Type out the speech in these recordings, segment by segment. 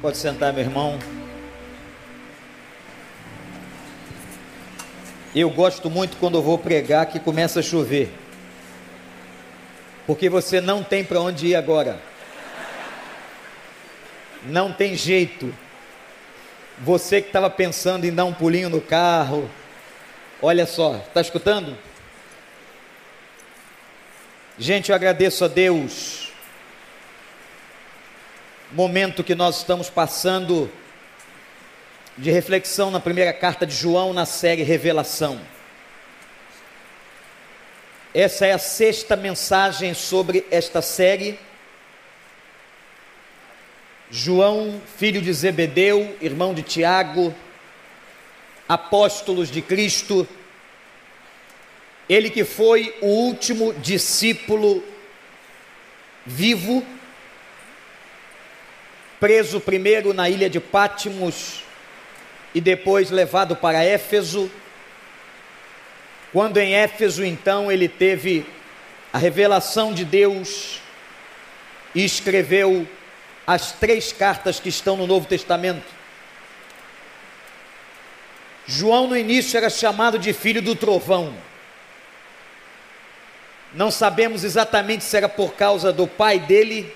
Pode sentar, meu irmão. Eu gosto muito quando eu vou pregar que começa a chover. Porque você não tem para onde ir agora. Não tem jeito. Você que estava pensando em dar um pulinho no carro, olha só, está escutando? Gente, eu agradeço a Deus. Momento que nós estamos passando de reflexão na primeira carta de João na série Revelação. Essa é a sexta mensagem sobre esta série. João, filho de Zebedeu, irmão de Tiago, apóstolos de Cristo, ele que foi o último discípulo vivo, preso primeiro na ilha de Pátimos e depois levado para Éfeso. Quando em Éfeso, então, ele teve a revelação de Deus e escreveu as três cartas que estão no Novo Testamento. João, no início, era chamado de filho do trovão. Não sabemos exatamente se era por causa do pai dele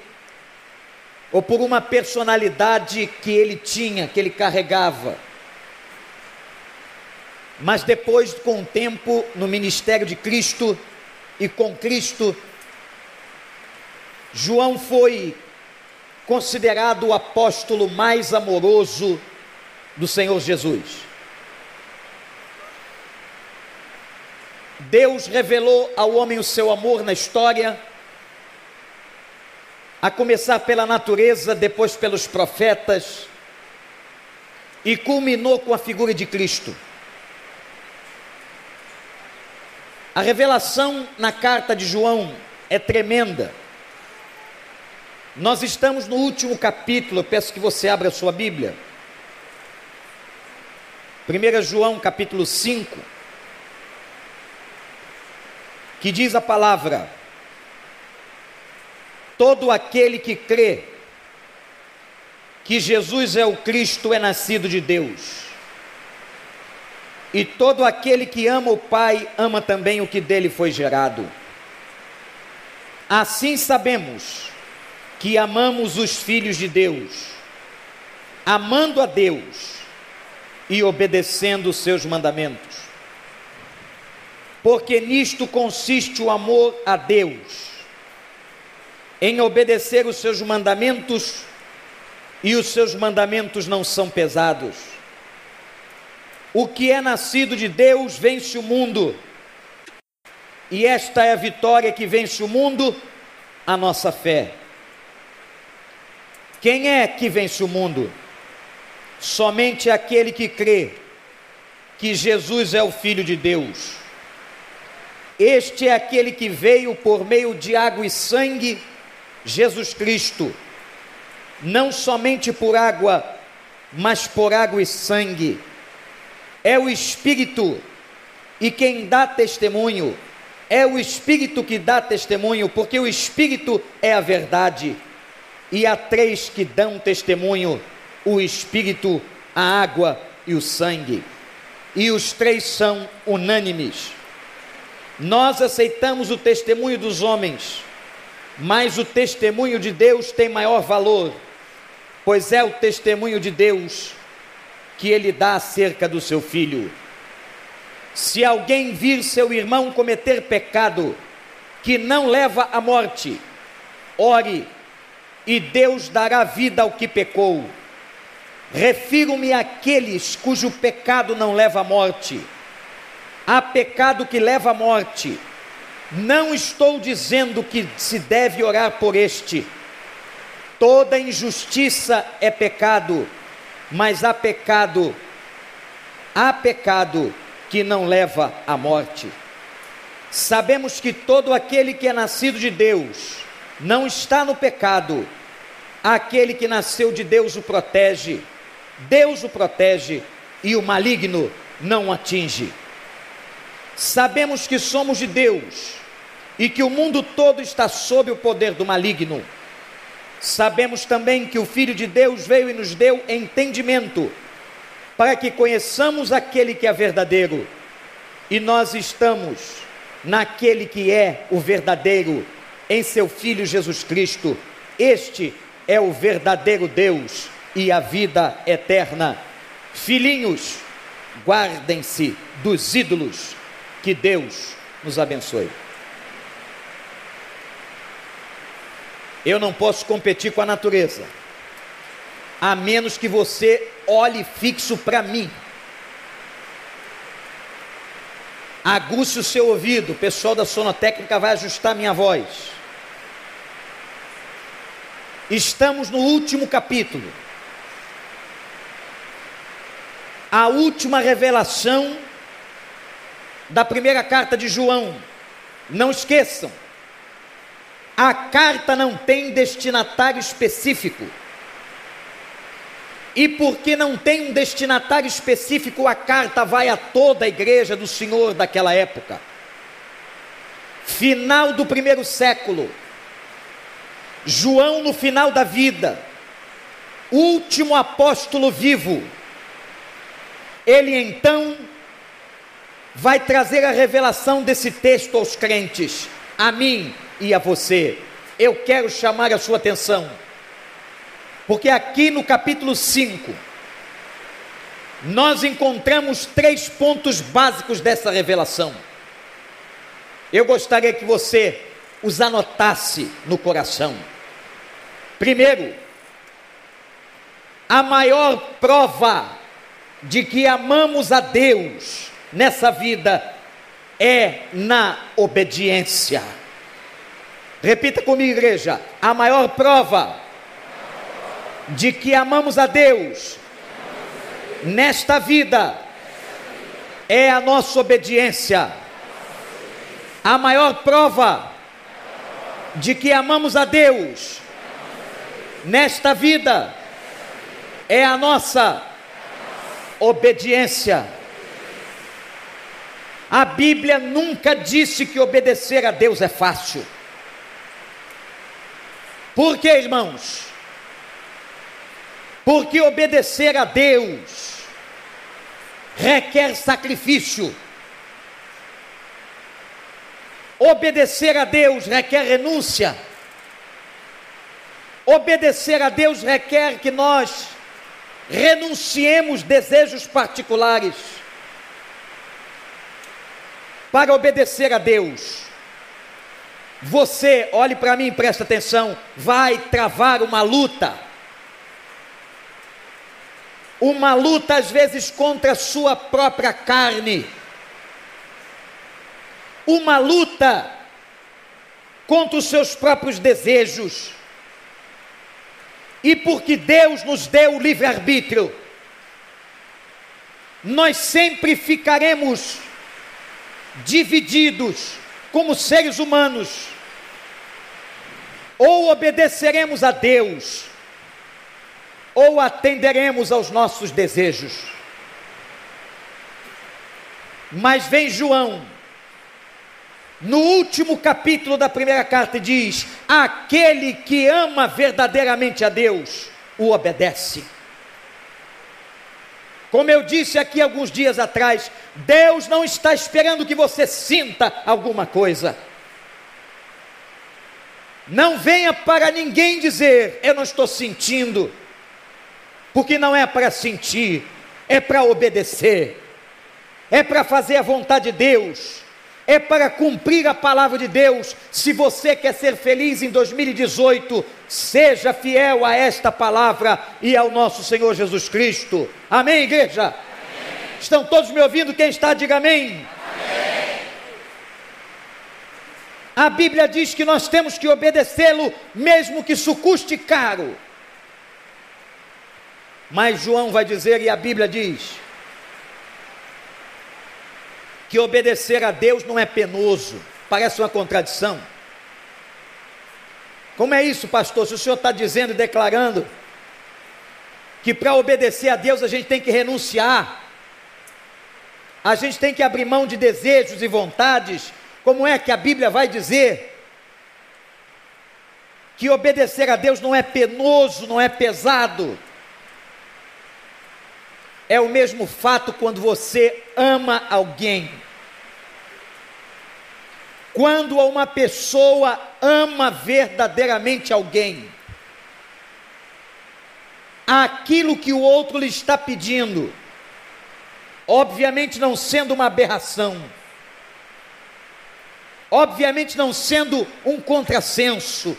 ou por uma personalidade que ele tinha, que ele carregava. Mas depois, com o tempo, no ministério de Cristo e com Cristo, João foi considerado o apóstolo mais amoroso do Senhor Jesus. Deus revelou ao homem o seu amor na história, a começar pela natureza, depois pelos profetas, e culminou com a figura de Cristo. A revelação na carta de João é tremenda. Nós estamos no último capítulo, peço que você abra a sua Bíblia. 1 João capítulo 5 que diz a palavra: todo aquele que crê que Jesus é o Cristo é nascido de Deus. E todo aquele que ama o Pai ama também o que dele foi gerado. Assim sabemos que amamos os filhos de Deus, amando a Deus e obedecendo os seus mandamentos porque nisto consiste o amor a Deus, em obedecer os seus mandamentos, e os seus mandamentos não são pesados. O que é nascido de Deus vence o mundo, e esta é a vitória que vence o mundo, a nossa fé. Quem é que vence o mundo? Somente aquele que crê que Jesus é o Filho de Deus. Este é aquele que veio por meio de água e sangue, Jesus Cristo, não somente por água, mas por água e sangue. É o Espírito, e quem dá testemunho, é o Espírito que dá testemunho, porque o Espírito é a verdade. E há três que dão testemunho: o Espírito, a água e o sangue. E os três são unânimes. Nós aceitamos o testemunho dos homens, mas o testemunho de Deus tem maior valor, pois é o testemunho de Deus que ele dá acerca do seu filho. Se alguém vir seu irmão cometer pecado que não leva à morte, ore e Deus dará vida ao que pecou. Refiro-me àqueles cujo pecado não leva à morte há pecado que leva à morte. Não estou dizendo que se deve orar por este. Toda injustiça é pecado, mas há pecado, há pecado que não leva à morte. Sabemos que todo aquele que é nascido de Deus não está no pecado. Aquele que nasceu de Deus o protege, Deus o protege e o maligno não o atinge. Sabemos que somos de Deus e que o mundo todo está sob o poder do maligno. Sabemos também que o Filho de Deus veio e nos deu entendimento, para que conheçamos aquele que é verdadeiro, e nós estamos naquele que é o verdadeiro, em seu Filho Jesus Cristo. Este é o verdadeiro Deus e a vida eterna. Filhinhos, guardem-se dos ídolos. Que Deus nos abençoe. Eu não posso competir com a natureza, a menos que você olhe fixo para mim. Aguce o seu ouvido, o pessoal da sonotécnica vai ajustar minha voz. Estamos no último capítulo. A última revelação da primeira carta de João. Não esqueçam, a carta não tem destinatário específico. E porque não tem um destinatário específico, a carta vai a toda a igreja do Senhor daquela época. Final do primeiro século. João no final da vida, último apóstolo vivo. Ele então vai trazer a revelação desse texto aos crentes, a mim e a você. Eu quero chamar a sua atenção, porque aqui no capítulo 5, nós encontramos três pontos básicos dessa revelação. Eu gostaria que você os anotasse no coração. Primeiro, a maior prova de que amamos a Deus nessa vida é na obediência. Repita comigo, igreja: a maior prova de que amamos a Deus nesta vida é a nossa obediência. A maior prova de que amamos a Deus nesta vida é a nossa obediência. A Bíblia nunca disse que obedecer a Deus é fácil. Por que, irmãos? Porque obedecer a Deus requer sacrifício. Obedecer a Deus requer renúncia. Obedecer a Deus requer que nós renunciemos desejos particulares para obedecer a Deus. Você, olhe para mim, presta atenção, vai travar uma luta. Uma luta às vezes contra a sua própria carne. Uma luta contra os seus próprios desejos. E porque Deus nos deu o livre-arbítrio, nós sempre ficaremos divididos como seres humanos. Ou obedeceremos a Deus, ou atenderemos aos nossos desejos. Mas vem João, no último capítulo da primeira carta, diz: Aquele que ama verdadeiramente a Deus, o obedece. Como eu disse aqui alguns dias atrás, Deus não está esperando que você sinta alguma coisa. Não venha para ninguém dizer, eu não estou sentindo, porque não é para sentir, é para obedecer, é para fazer a vontade de Deus é para cumprir a palavra de Deus. Se você quer ser feliz em 2018, seja fiel a esta palavra e ao nosso Senhor Jesus Cristo. Amém, igreja? Amém. Estão todos me ouvindo? Quem está, diga amém. amém. A Bíblia diz que nós temos que obedecê-lo, mesmo que isso custe caro. Mas João vai dizer, e a Bíblia diz: que obedecer a Deus não é penoso, parece uma contradição. Como é isso, pastor? Se o senhor está dizendo e declarando que para obedecer a Deus a gente tem que renunciar, a gente tem que abrir mão de desejos e vontades, como é que a Bíblia vai dizer que obedecer a Deus não é penoso, não é pesado. É o mesmo fato quando você ama alguém. Quando uma pessoa ama verdadeiramente alguém, aquilo que o outro lhe está pedindo, obviamente não sendo uma aberração, obviamente não sendo um contrassenso,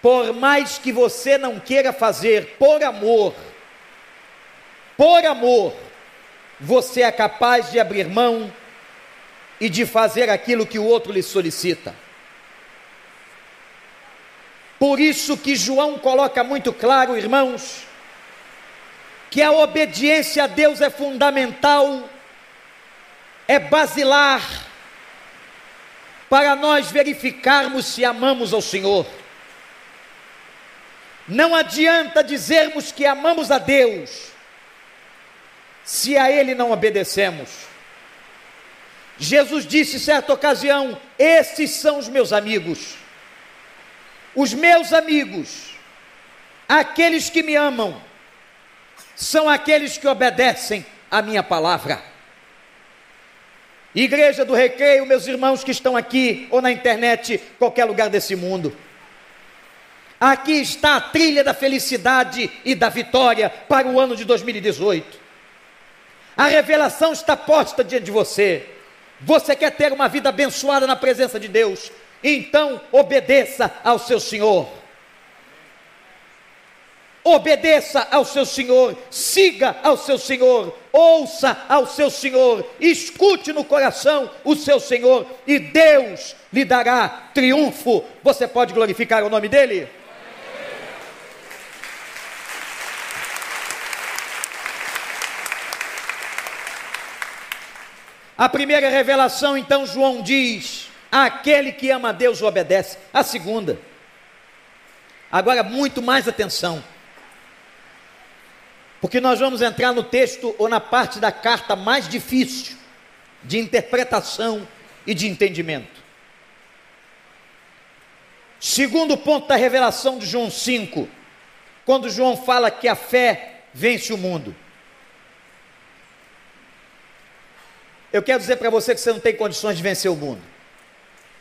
por mais que você não queira fazer por amor, por amor, você é capaz de abrir mão e de fazer aquilo que o outro lhe solicita. Por isso que João coloca muito claro, irmãos, que a obediência a Deus é fundamental, é basilar, para nós verificarmos se amamos ao Senhor. Não adianta dizermos que amamos a Deus, se a Ele não obedecemos. Jesus disse certa ocasião: Esses são os meus amigos. Os meus amigos, aqueles que me amam, são aqueles que obedecem a minha palavra. Igreja do Recreio, meus irmãos que estão aqui ou na internet, qualquer lugar desse mundo. Aqui está a trilha da felicidade e da vitória para o ano de 2018. A revelação está posta diante de você. Você quer ter uma vida abençoada na presença de Deus? Então obedeça ao seu Senhor. Obedeça ao seu Senhor, siga ao seu Senhor, ouça ao seu Senhor, escute no coração o seu Senhor, e Deus lhe dará triunfo. Você pode glorificar o nome dEle? A primeira revelação, então, João diz: aquele que ama a Deus obedece. A segunda, agora muito mais atenção, porque nós vamos entrar no texto ou na parte da carta mais difícil de interpretação e de entendimento. Segundo ponto da revelação de João 5, quando João fala que a fé vence o mundo. Eu quero dizer para você que você não tem condições de vencer o mundo.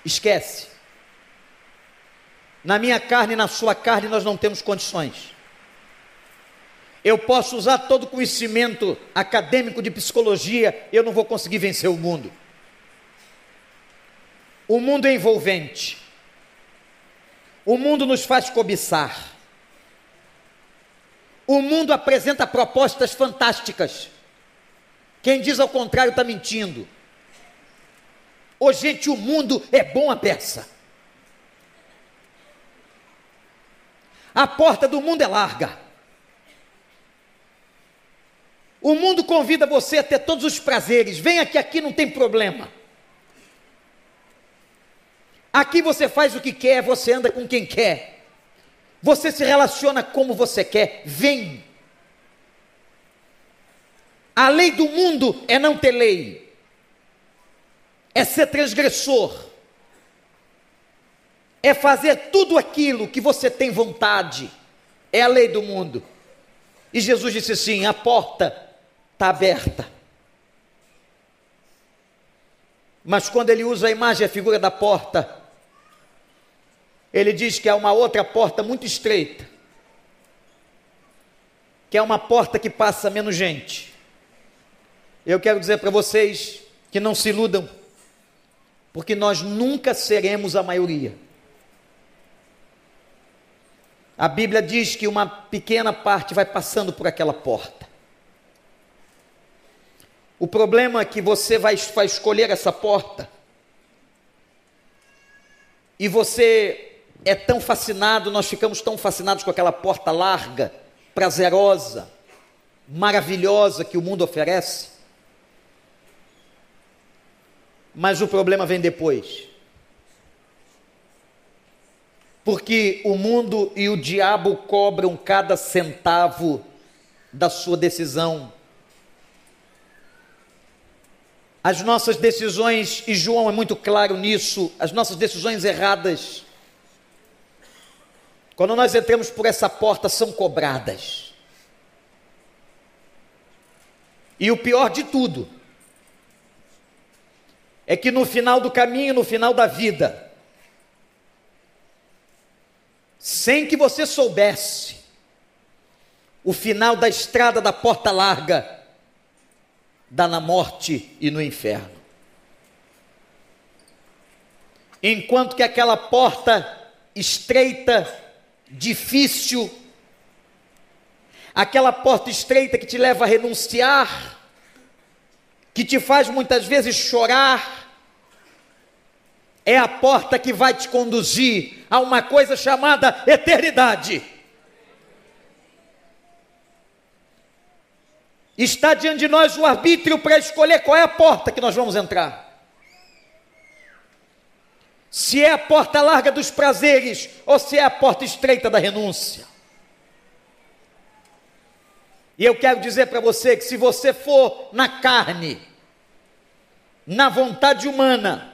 Esquece. Na minha carne e na sua carne nós não temos condições. Eu posso usar todo o conhecimento acadêmico de psicologia, eu não vou conseguir vencer o mundo. O mundo é envolvente. O mundo nos faz cobiçar. O mundo apresenta propostas fantásticas. Quem diz ao contrário está mentindo. Ô gente, o mundo é bom a peça. A porta do mundo é larga. O mundo convida você a ter todos os prazeres. Venha que aqui não tem problema. Aqui você faz o que quer, você anda com quem quer. Você se relaciona como você quer. Vem. A lei do mundo é não ter lei, é ser transgressor, é fazer tudo aquilo que você tem vontade, é a lei do mundo. E Jesus disse assim: a porta está aberta. Mas quando ele usa a imagem, a figura da porta, ele diz que há uma outra porta muito estreita, que é uma porta que passa menos gente. Eu quero dizer para vocês que não se iludam, porque nós nunca seremos a maioria. A Bíblia diz que uma pequena parte vai passando por aquela porta. O problema é que você vai, vai escolher essa porta e você é tão fascinado, nós ficamos tão fascinados com aquela porta larga, prazerosa, maravilhosa que o mundo oferece, mas o problema vem depois. Porque o mundo e o diabo cobram cada centavo da sua decisão. As nossas decisões, e João é muito claro nisso, as nossas decisões erradas, quando nós entramos por essa porta, são cobradas. E o pior de tudo é que no final do caminho, no final da vida, sem que você soubesse, o final da estrada da porta larga dá na morte e no inferno. Enquanto que aquela porta estreita, difícil, aquela porta estreita que te leva a renunciar, que te faz muitas vezes chorar, é a porta que vai te conduzir a uma coisa chamada eternidade. Está diante de nós o arbítrio para escolher qual é a porta que nós vamos entrar. Se é a porta larga dos prazeres ou se é a porta estreita da renúncia. E eu quero dizer para você que se você for na carne, na vontade humana,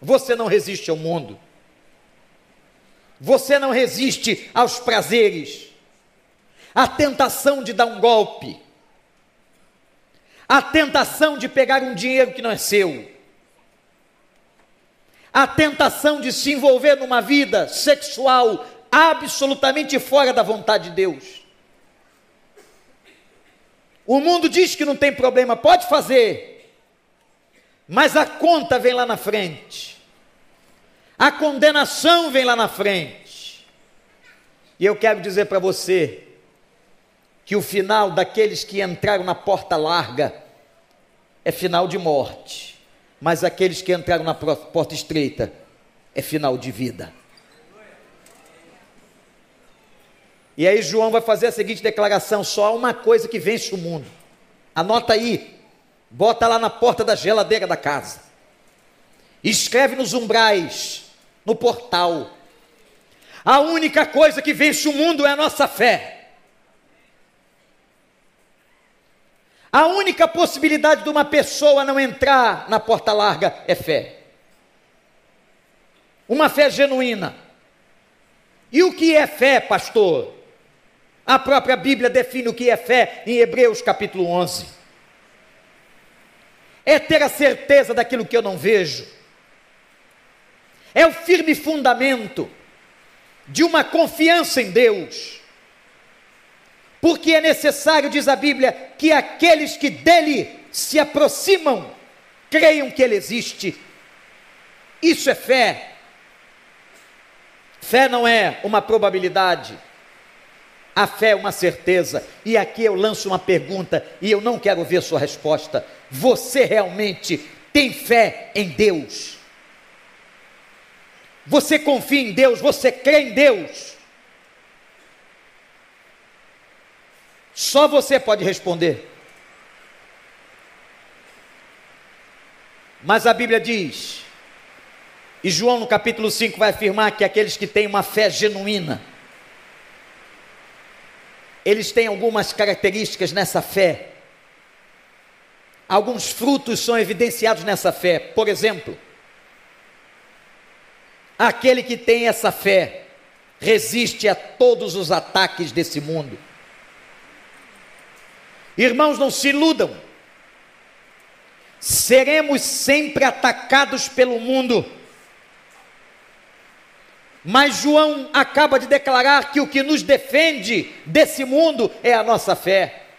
você não resiste ao mundo. Você não resiste aos prazeres, à tentação de dar um golpe a tentação de pegar um dinheiro que não é seu, a tentação de se envolver numa vida sexual absolutamente fora da vontade de Deus. O mundo diz que não tem problema, pode fazer, mas a conta vem lá na frente, a condenação vem lá na frente. E eu quero dizer para você, que o final daqueles que entraram na porta larga é final de morte, mas aqueles que entraram na porta estreita é final de vida. E aí João vai fazer a seguinte declaração: só há uma coisa que vence o mundo. Anota aí, bota lá na porta da geladeira da casa. Escreve nos umbrais, no portal. A única coisa que vence o mundo é a nossa fé. A única possibilidade de uma pessoa não entrar na porta larga é fé. Uma fé genuína. E o que é fé, pastor? A própria Bíblia define o que é fé em Hebreus capítulo 11. É ter a certeza daquilo que eu não vejo. É o firme fundamento de uma confiança em Deus porque é necessário, diz a Bíblia, que aqueles que dele se aproximam creiam que ele existe. Isso é fé. Fé não é uma probabilidade. A fé é uma certeza. E aqui eu lanço uma pergunta e eu não quero ver sua resposta. Você realmente tem fé em Deus? Você confia em Deus? Você crê em Deus? Só você pode responder. Mas a Bíblia diz, e João no capítulo 5 vai afirmar que aqueles que têm uma fé genuína, eles têm algumas características nessa fé. Alguns frutos são evidenciados nessa fé. Por exemplo, aquele que tem essa fé resiste a todos os ataques desse mundo. Irmãos, não se iludam. Seremos sempre atacados pelo mundo. Mas João acaba de declarar que o que nos defende desse mundo é a nossa fé.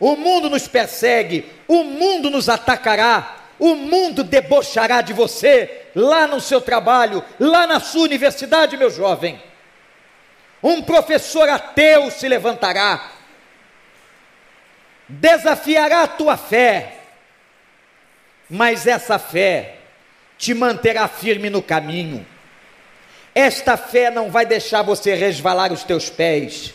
O mundo nos persegue, o mundo nos atacará, o mundo debochará de você lá no seu trabalho, lá na sua universidade, meu jovem. Um professor ateu se levantará, desafiará a tua fé, mas essa fé te manterá firme no caminho. Esta fé não vai deixar você resvalar os teus pés.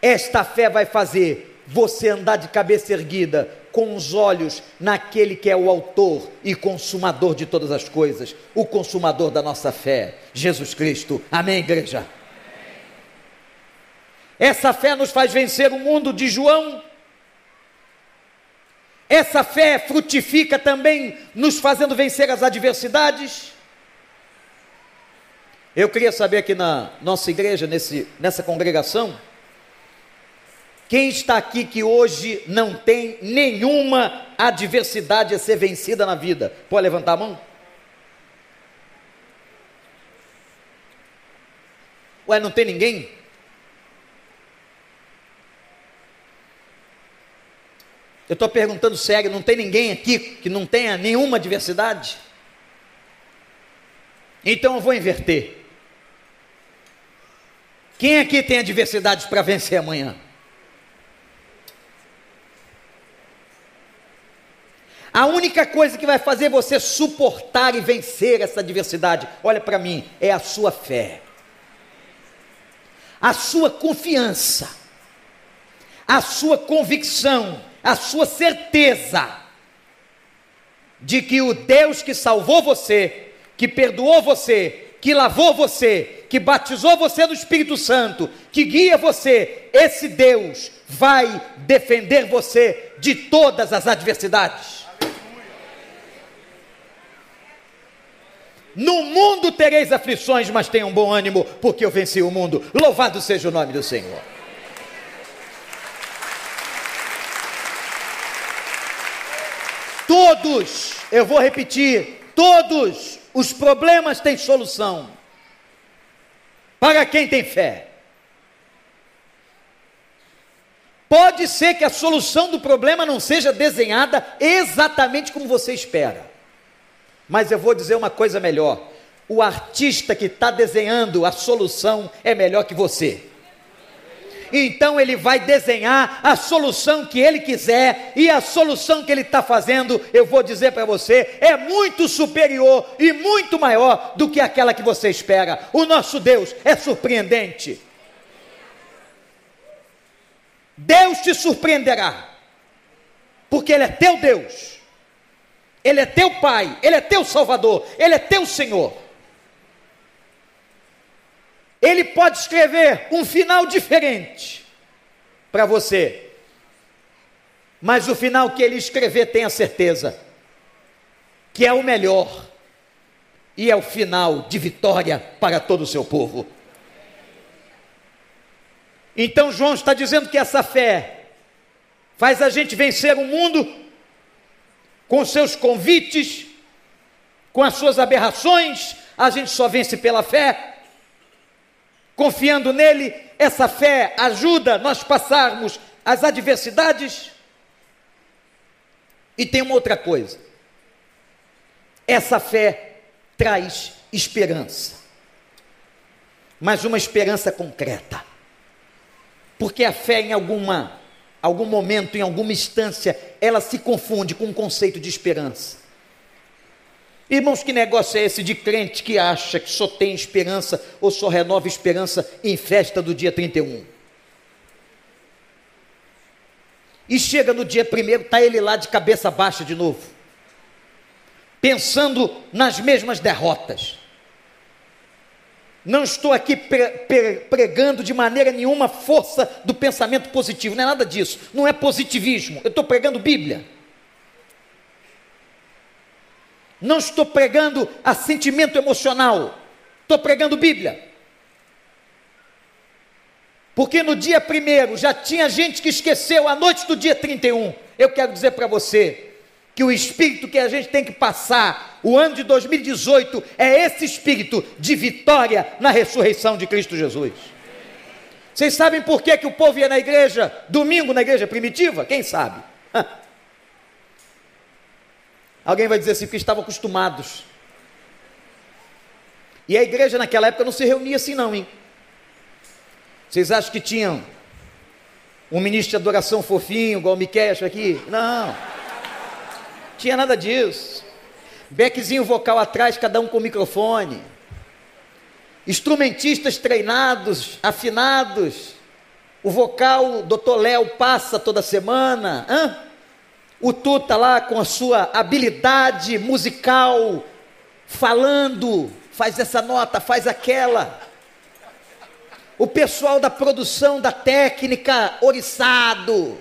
Esta fé vai fazer você andar de cabeça erguida, com os olhos naquele que é o autor e consumador de todas as coisas, o consumador da nossa fé, Jesus Cristo. Amém, igreja? Essa fé nos faz vencer o mundo de João essa fé frutifica também nos fazendo vencer as adversidades. Eu queria saber aqui na nossa igreja, nesse, nessa congregação, quem está aqui que hoje não tem nenhuma adversidade a ser vencida na vida? Pode levantar a mão? Ué, não tem ninguém? Eu estou perguntando sério, não tem ninguém aqui que não tenha nenhuma adversidade? Então eu vou inverter. Quem aqui tem adversidades para vencer amanhã? A única coisa que vai fazer você suportar e vencer essa adversidade, olha para mim, é a sua fé, a sua confiança, a sua convicção, a sua certeza de que o Deus que salvou você, que perdoou você, que lavou você, que batizou você no Espírito Santo, que guia você, esse Deus vai defender você de todas as adversidades. No mundo tereis aflições, mas tenham bom ânimo, porque eu venci o mundo. Louvado seja o nome do Senhor. Todos, eu vou repetir, todos os problemas têm solução. Para quem tem fé. Pode ser que a solução do problema não seja desenhada exatamente como você espera. Mas eu vou dizer uma coisa melhor: o artista que está desenhando a solução é melhor que você. Então ele vai desenhar a solução que ele quiser, e a solução que ele está fazendo, eu vou dizer para você, é muito superior e muito maior do que aquela que você espera. O nosso Deus é surpreendente. Deus te surpreenderá, porque Ele é teu Deus. Ele é teu Pai, Ele é teu Salvador, Ele é teu Senhor. Ele pode escrever um final diferente para você, mas o final que ele escrever, tenha certeza, que é o melhor e é o final de vitória para todo o seu povo. Então, João está dizendo que essa fé faz a gente vencer o mundo com seus convites, com as suas aberrações, a gente só vence pela fé. Confiando nele, essa fé ajuda nós passarmos as adversidades. E tem uma outra coisa. Essa fé traz esperança. Mas uma esperança concreta. Porque a fé em alguma algum momento, em alguma instância, ela se confunde com o um conceito de esperança. Irmãos, que negócio é esse de crente que acha que só tem esperança ou só renova esperança em festa do dia 31? E chega no dia primeiro, está ele lá de cabeça baixa de novo, pensando nas mesmas derrotas. Não estou aqui pregando de maneira nenhuma força do pensamento positivo, não é nada disso. Não é positivismo. Eu estou pregando Bíblia. Não estou pregando a sentimento emocional. Estou pregando Bíblia. Porque no dia primeiro já tinha gente que esqueceu a noite do dia 31. Eu quero dizer para você, que o espírito que a gente tem que passar, o ano de 2018, é esse espírito de vitória na ressurreição de Cristo Jesus. Vocês sabem por que, que o povo ia na igreja domingo, na igreja primitiva? Quem sabe? Alguém vai dizer assim, porque estavam acostumados. E a igreja naquela época não se reunia assim, não, hein? Vocês acham que tinham um ministro de adoração fofinho, igual o Miquel aqui? Não. Tinha nada disso. Beckzinho vocal atrás, cada um com microfone. Instrumentistas treinados, afinados. O vocal, doutor Léo passa toda semana. Hã? O Tuta lá com a sua habilidade musical, falando, faz essa nota, faz aquela. O pessoal da produção, da técnica, oriçado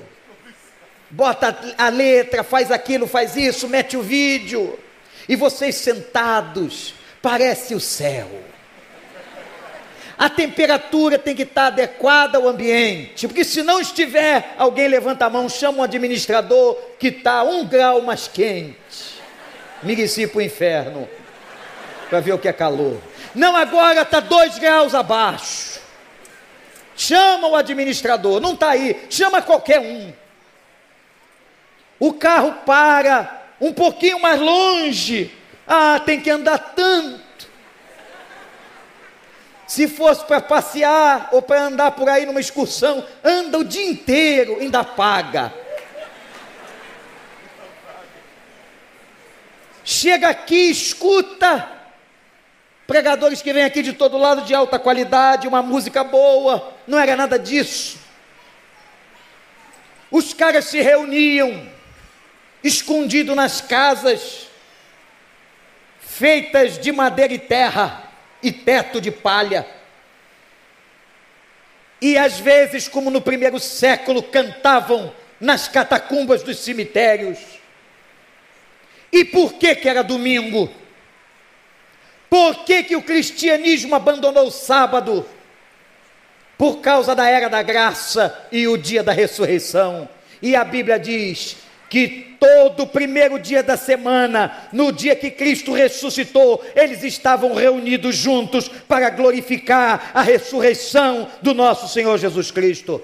bota a letra, faz aquilo, faz isso, mete o vídeo, e vocês sentados, parece o céu. a temperatura tem que estar adequada ao ambiente, porque se não estiver, alguém levanta a mão, chama um administrador que está um grau mais quente. Mirici para o inferno, para ver o que é calor. Não, agora está dois graus abaixo. Chama o administrador, não está aí, chama qualquer um. O carro para um pouquinho mais longe. Ah, tem que andar tanto. Se fosse para passear ou para andar por aí numa excursão, anda o dia inteiro, ainda paga. Chega aqui, escuta pregadores que vêm aqui de todo lado de alta qualidade, uma música boa, não era nada disso. Os caras se reuniam, escondido nas casas, feitas de madeira e terra e teto de palha. E às vezes, como no primeiro século, cantavam nas catacumbas dos cemitérios. E por que que era domingo? Por que, que o cristianismo abandonou o sábado? Por causa da era da graça e o dia da ressurreição. E a Bíblia diz que todo primeiro dia da semana, no dia que Cristo ressuscitou, eles estavam reunidos juntos para glorificar a ressurreição do nosso Senhor Jesus Cristo.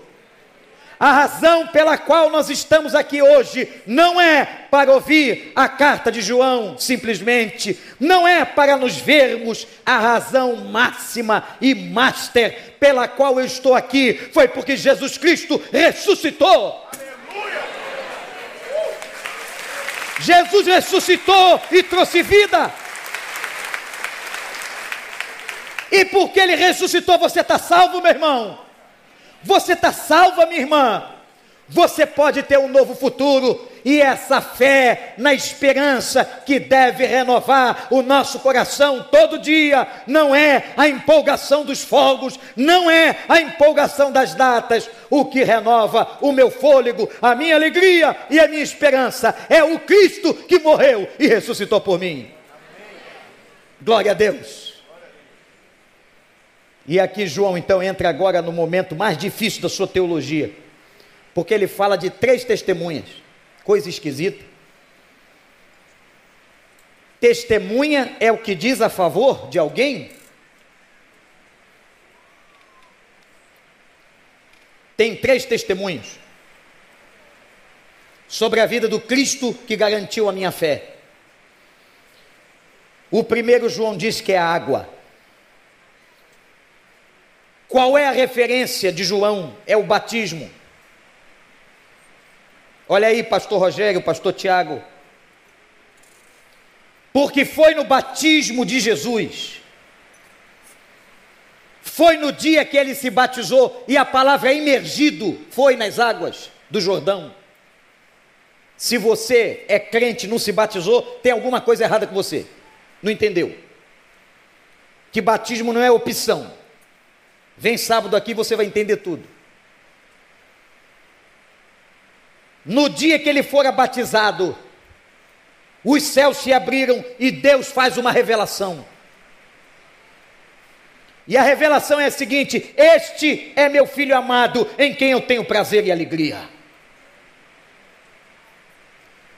A razão pela qual nós estamos aqui hoje não é para ouvir a carta de João, simplesmente, não é para nos vermos. A razão máxima e master pela qual eu estou aqui foi porque Jesus Cristo ressuscitou. Aleluia! Jesus ressuscitou e trouxe vida. E porque ele ressuscitou, você está salvo, meu irmão. Você está salva, minha irmã. Você pode ter um novo futuro e essa fé na esperança que deve renovar o nosso coração todo dia, não é a empolgação dos fogos, não é a empolgação das datas, o que renova o meu fôlego, a minha alegria e a minha esperança é o Cristo que morreu e ressuscitou por mim. Glória a Deus. E aqui João então entra agora no momento mais difícil da sua teologia, porque ele fala de três testemunhas, coisa esquisita. Testemunha é o que diz a favor de alguém? Tem três testemunhos sobre a vida do Cristo que garantiu a minha fé. O primeiro, João diz que é água. Qual é a referência de João? É o batismo. Olha aí, pastor Rogério, pastor Tiago. Porque foi no batismo de Jesus, foi no dia que ele se batizou, e a palavra imergido foi nas águas do Jordão. Se você é crente e não se batizou, tem alguma coisa errada com você. Não entendeu? Que batismo não é opção. Vem sábado aqui você vai entender tudo. No dia que ele fora batizado, os céus se abriram e Deus faz uma revelação. E a revelação é a seguinte: Este é meu filho amado, em quem eu tenho prazer e alegria.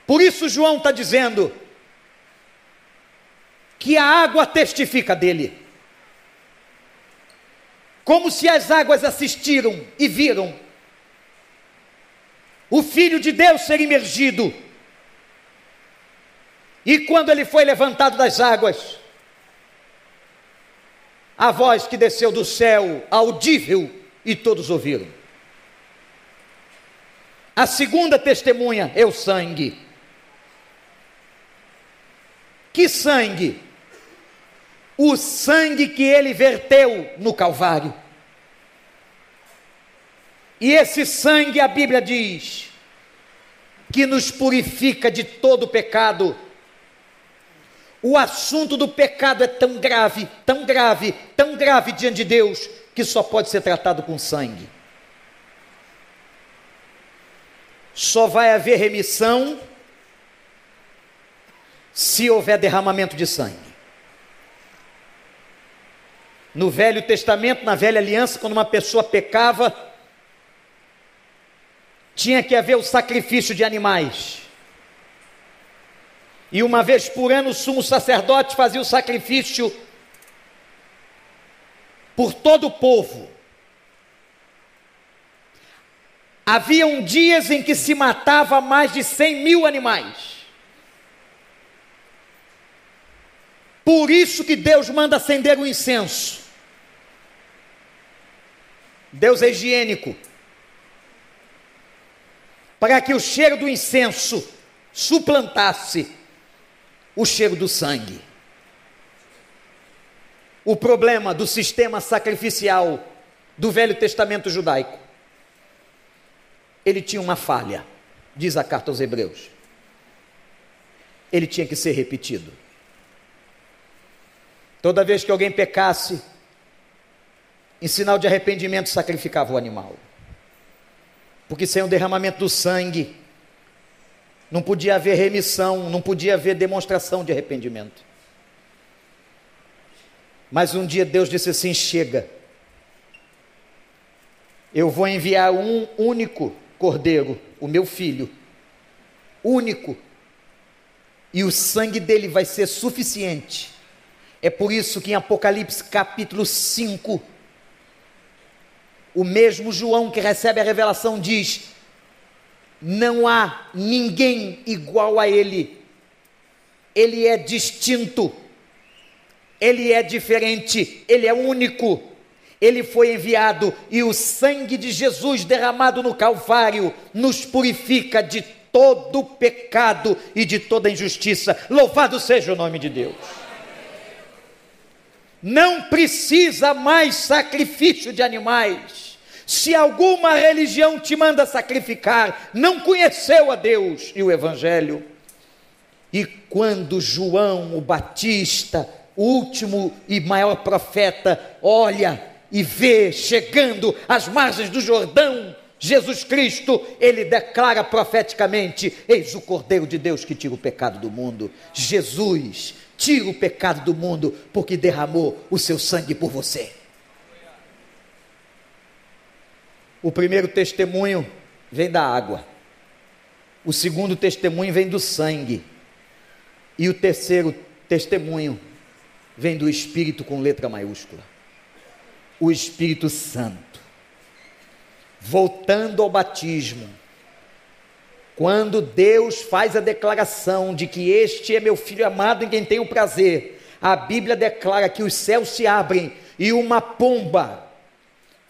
Por isso, João está dizendo que a água testifica dele como se as águas assistiram e viram o Filho de Deus ser imergido. E quando ele foi levantado das águas, a voz que desceu do céu, audível, e todos ouviram. A segunda testemunha é o sangue. Que sangue? o sangue que ele verteu no Calvário. E esse sangue, a Bíblia diz, que nos purifica de todo pecado. O assunto do pecado é tão grave, tão grave, tão grave diante de Deus, que só pode ser tratado com sangue. Só vai haver remissão se houver derramamento de sangue. No Velho Testamento, na Velha Aliança, quando uma pessoa pecava, tinha que haver o sacrifício de animais. E uma vez por ano o sumo sacerdote fazia o sacrifício por todo o povo. Haviam dias em que se matava mais de 100 mil animais. Por isso que Deus manda acender o incenso. Deus é higiênico. Para que o cheiro do incenso suplantasse o cheiro do sangue. O problema do sistema sacrificial do Velho Testamento judaico. Ele tinha uma falha, diz a carta aos Hebreus. Ele tinha que ser repetido. Toda vez que alguém pecasse, em sinal de arrependimento, sacrificava o animal. Porque sem o derramamento do sangue, não podia haver remissão, não podia haver demonstração de arrependimento. Mas um dia Deus disse assim: chega, eu vou enviar um único cordeiro, o meu filho, único, e o sangue dele vai ser suficiente. É por isso que em Apocalipse capítulo 5, o mesmo João que recebe a revelação diz: não há ninguém igual a Ele. Ele é distinto, Ele é diferente, Ele é único. Ele foi enviado e o sangue de Jesus derramado no Calvário nos purifica de todo pecado e de toda injustiça. Louvado seja o nome de Deus. Não precisa mais sacrifício de animais se alguma religião te manda sacrificar, não conheceu a Deus e o Evangelho. E quando João o Batista, último e maior profeta, olha e vê chegando às margens do Jordão, Jesus Cristo, ele declara profeticamente: Eis o Cordeiro de Deus que tira o pecado do mundo. Jesus tira o pecado do mundo porque derramou o seu sangue por você. O primeiro testemunho vem da água. O segundo testemunho vem do sangue. E o terceiro testemunho vem do Espírito com letra maiúscula. O Espírito Santo. Voltando ao batismo. Quando Deus faz a declaração de que este é meu filho amado em quem tenho prazer, a Bíblia declara que os céus se abrem e uma pomba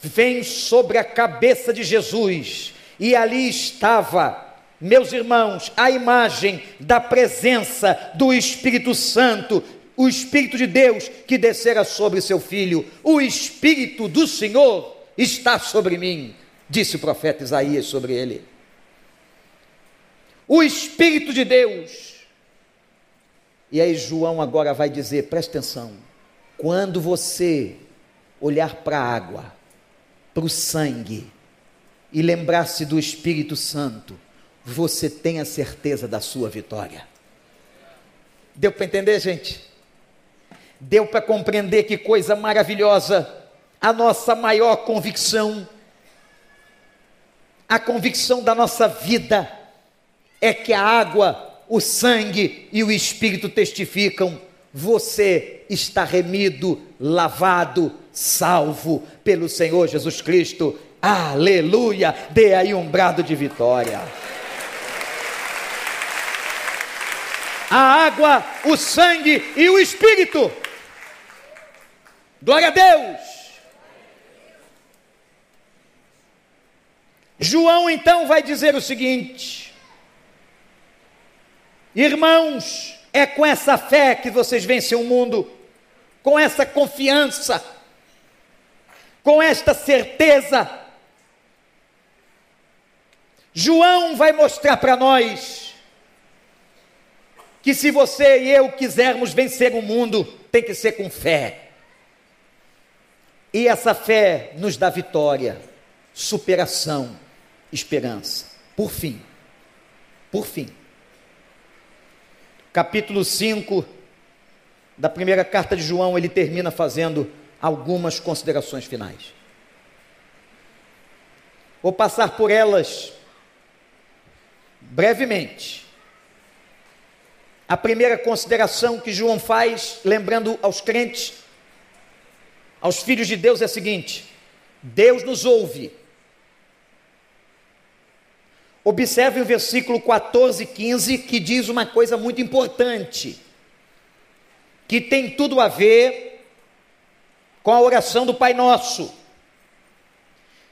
vem sobre a cabeça de Jesus, e ali estava, meus irmãos, a imagem da presença do Espírito Santo, o Espírito de Deus que descera sobre seu filho. O Espírito do Senhor está sobre mim, disse o profeta Isaías sobre ele. O Espírito de Deus. E aí João agora vai dizer: presta atenção, quando você olhar para a água, para o sangue e lembrar-se do Espírito Santo, você tem a certeza da sua vitória. Deu para entender, gente? Deu para compreender que coisa maravilhosa. A nossa maior convicção, a convicção da nossa vida, é que a água, o sangue e o Espírito testificam: você está remido, lavado, salvo pelo Senhor Jesus Cristo. Aleluia! Dê aí um brado de vitória. A água, o sangue e o Espírito. Glória a Deus. João então vai dizer o seguinte: Irmãos, é com essa fé que vocês vencem o mundo, com essa confiança com esta certeza, João vai mostrar para nós que se você e eu quisermos vencer o mundo, tem que ser com fé. E essa fé nos dá vitória, superação, esperança. Por fim, por fim. Capítulo 5 da primeira carta de João, ele termina fazendo algumas considerações finais. Vou passar por elas brevemente. A primeira consideração que João faz, lembrando aos crentes, aos filhos de Deus, é a seguinte: Deus nos ouve. Observe o versículo 14 e 15 que diz uma coisa muito importante, que tem tudo a ver com a oração do Pai Nosso.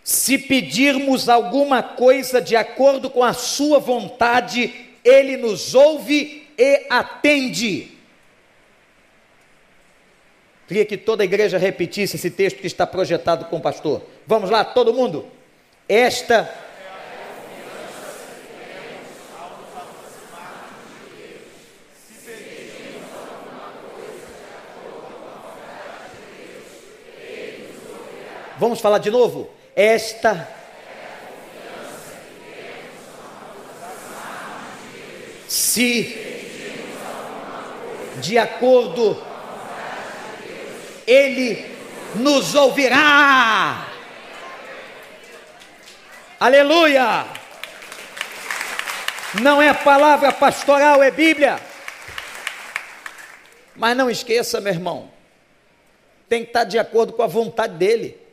Se pedirmos alguma coisa de acordo com a Sua vontade, Ele nos ouve e atende. Queria que toda a igreja repetisse esse texto que está projetado com o pastor. Vamos lá, todo mundo? Esta Vamos falar de novo? Esta se de acordo ele nos ouvirá. Aleluia! Não é palavra pastoral, é Bíblia. Mas não esqueça, meu irmão, tem que estar de acordo com a vontade dele.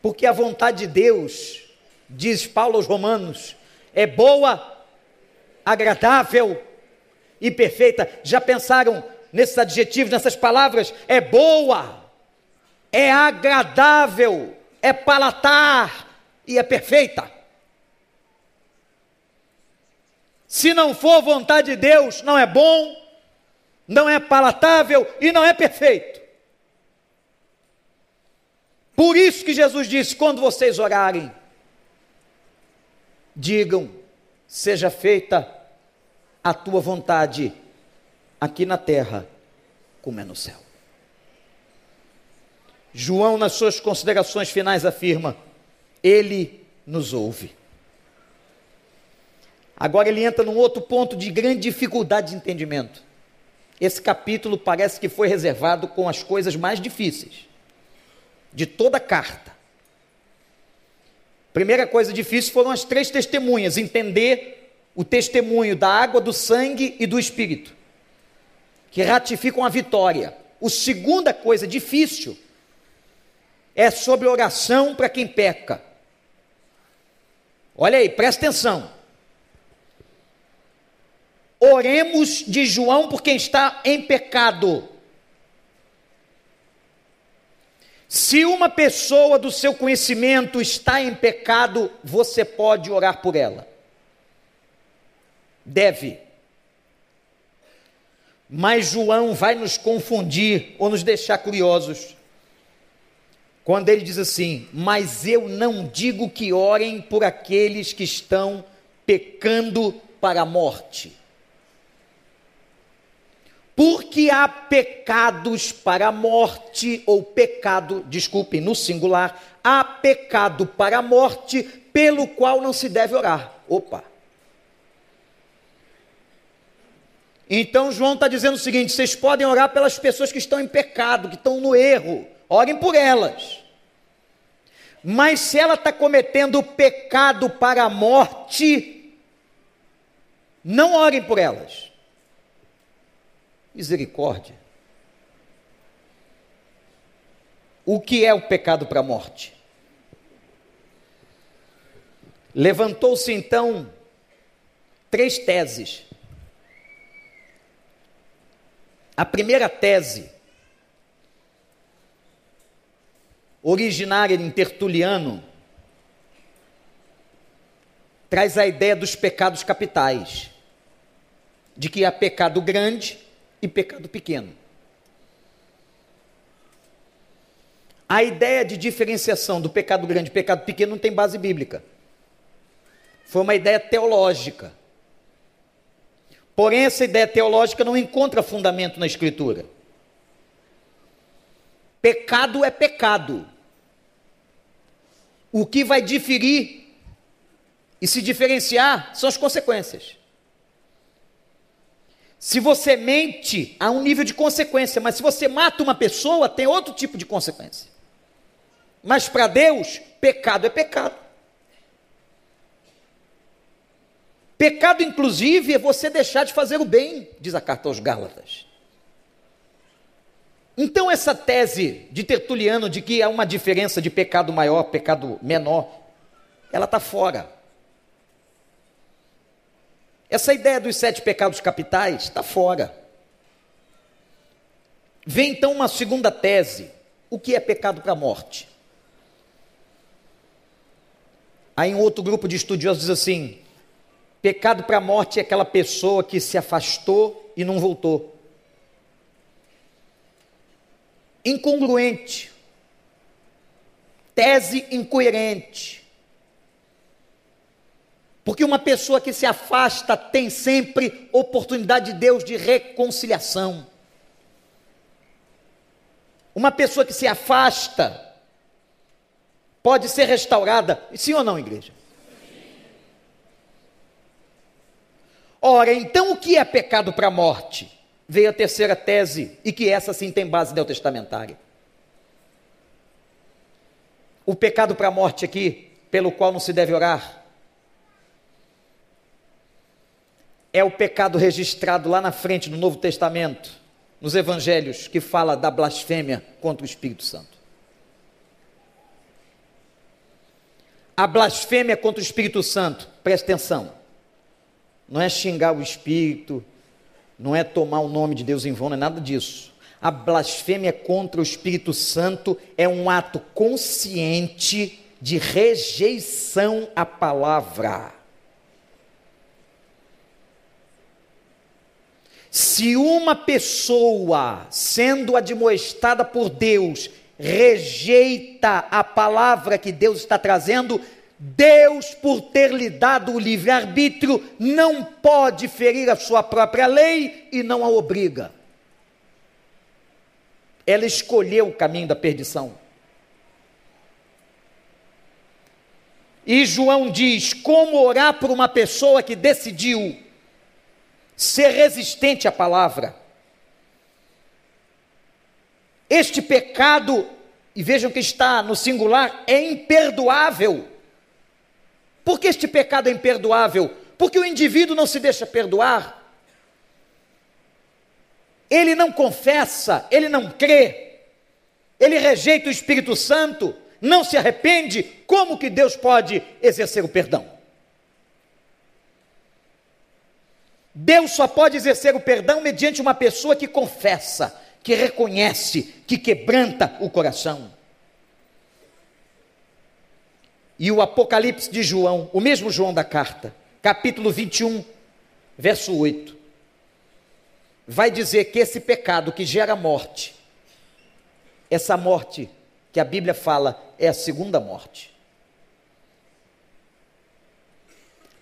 Porque a vontade de Deus, diz Paulo aos Romanos, é boa, agradável e perfeita. Já pensaram nesses adjetivos, nessas palavras? É boa, é agradável, é palatar e é perfeita. Se não for vontade de Deus, não é bom, não é palatável e não é perfeito. Por isso que Jesus disse: quando vocês orarem, digam, seja feita a tua vontade, aqui na terra, como é no céu. João, nas suas considerações finais, afirma: Ele nos ouve. Agora ele entra num outro ponto de grande dificuldade de entendimento. Esse capítulo parece que foi reservado com as coisas mais difíceis de toda a carta. Primeira coisa difícil foram as três testemunhas, entender o testemunho da água, do sangue e do espírito, que ratificam a vitória. A segunda coisa difícil é sobre oração para quem peca. Olha aí, presta atenção. Oremos de João por quem está em pecado. Se uma pessoa do seu conhecimento está em pecado, você pode orar por ela. Deve. Mas João vai nos confundir ou nos deixar curiosos. Quando ele diz assim: Mas eu não digo que orem por aqueles que estão pecando para a morte porque há pecados para a morte, ou pecado, desculpe, no singular, há pecado para a morte, pelo qual não se deve orar. Opa! Então João está dizendo o seguinte: vocês podem orar pelas pessoas que estão em pecado, que estão no erro, orem por elas. Mas se ela está cometendo pecado para a morte, não orem por elas. Misericórdia. O que é o pecado para a morte? Levantou-se então três teses. A primeira tese, originária em Tertuliano, traz a ideia dos pecados capitais, de que há pecado grande e pecado pequeno. A ideia de diferenciação do pecado grande e pecado pequeno não tem base bíblica. Foi uma ideia teológica. Porém, essa ideia teológica não encontra fundamento na Escritura. Pecado é pecado. O que vai diferir e se diferenciar são as consequências. Se você mente, há um nível de consequência, mas se você mata uma pessoa, tem outro tipo de consequência. Mas para Deus, pecado é pecado. Pecado, inclusive, é você deixar de fazer o bem, diz a carta aos Gálatas. Então, essa tese de Tertuliano de que há uma diferença de pecado maior, pecado menor, ela está fora. Essa ideia dos sete pecados capitais está fora. Vem então uma segunda tese: o que é pecado para a morte? Aí um outro grupo de estudiosos diz assim: pecado para a morte é aquela pessoa que se afastou e não voltou. Incongruente, tese incoerente. Porque uma pessoa que se afasta tem sempre oportunidade de Deus de reconciliação. Uma pessoa que se afasta pode ser restaurada. Sim ou não, igreja? Ora, então o que é pecado para a morte? Veio a terceira tese, e que essa sim tem base neotestamentária. O pecado para a morte aqui, pelo qual não se deve orar, é o pecado registrado lá na frente no Novo Testamento, nos Evangelhos, que fala da blasfêmia contra o Espírito Santo. A blasfêmia contra o Espírito Santo, presta atenção, não é xingar o Espírito, não é tomar o nome de Deus em vão, não é nada disso. A blasfêmia contra o Espírito Santo é um ato consciente de rejeição à palavra. Se uma pessoa, sendo admoestada por Deus, rejeita a palavra que Deus está trazendo, Deus, por ter lhe dado o livre-arbítrio, não pode ferir a sua própria lei e não a obriga. Ela escolheu o caminho da perdição. E João diz: como orar por uma pessoa que decidiu ser resistente à palavra. Este pecado, e vejam que está no singular, é imperdoável. Por que este pecado é imperdoável? Porque o indivíduo não se deixa perdoar. Ele não confessa, ele não crê, ele rejeita o Espírito Santo, não se arrepende, como que Deus pode exercer o perdão? Deus só pode exercer o perdão mediante uma pessoa que confessa, que reconhece, que quebranta o coração. E o Apocalipse de João, o mesmo João da carta, capítulo 21, verso 8, vai dizer que esse pecado que gera morte, essa morte que a Bíblia fala é a segunda morte.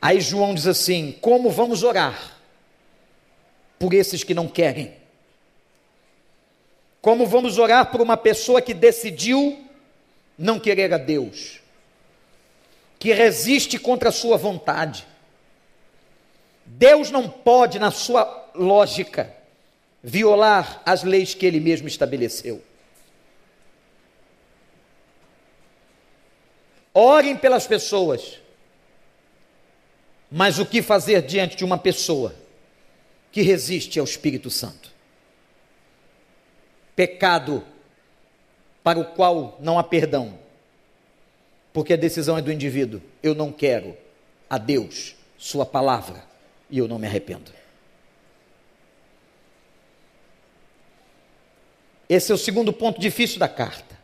Aí João diz assim: como vamos orar? Por esses que não querem? Como vamos orar por uma pessoa que decidiu não querer a Deus, que resiste contra a sua vontade? Deus não pode, na sua lógica, violar as leis que ele mesmo estabeleceu. Orem pelas pessoas, mas o que fazer diante de uma pessoa que resiste ao Espírito Santo. Pecado para o qual não há perdão, porque a decisão é do indivíduo. Eu não quero a Deus, Sua palavra, e eu não me arrependo. Esse é o segundo ponto difícil da carta.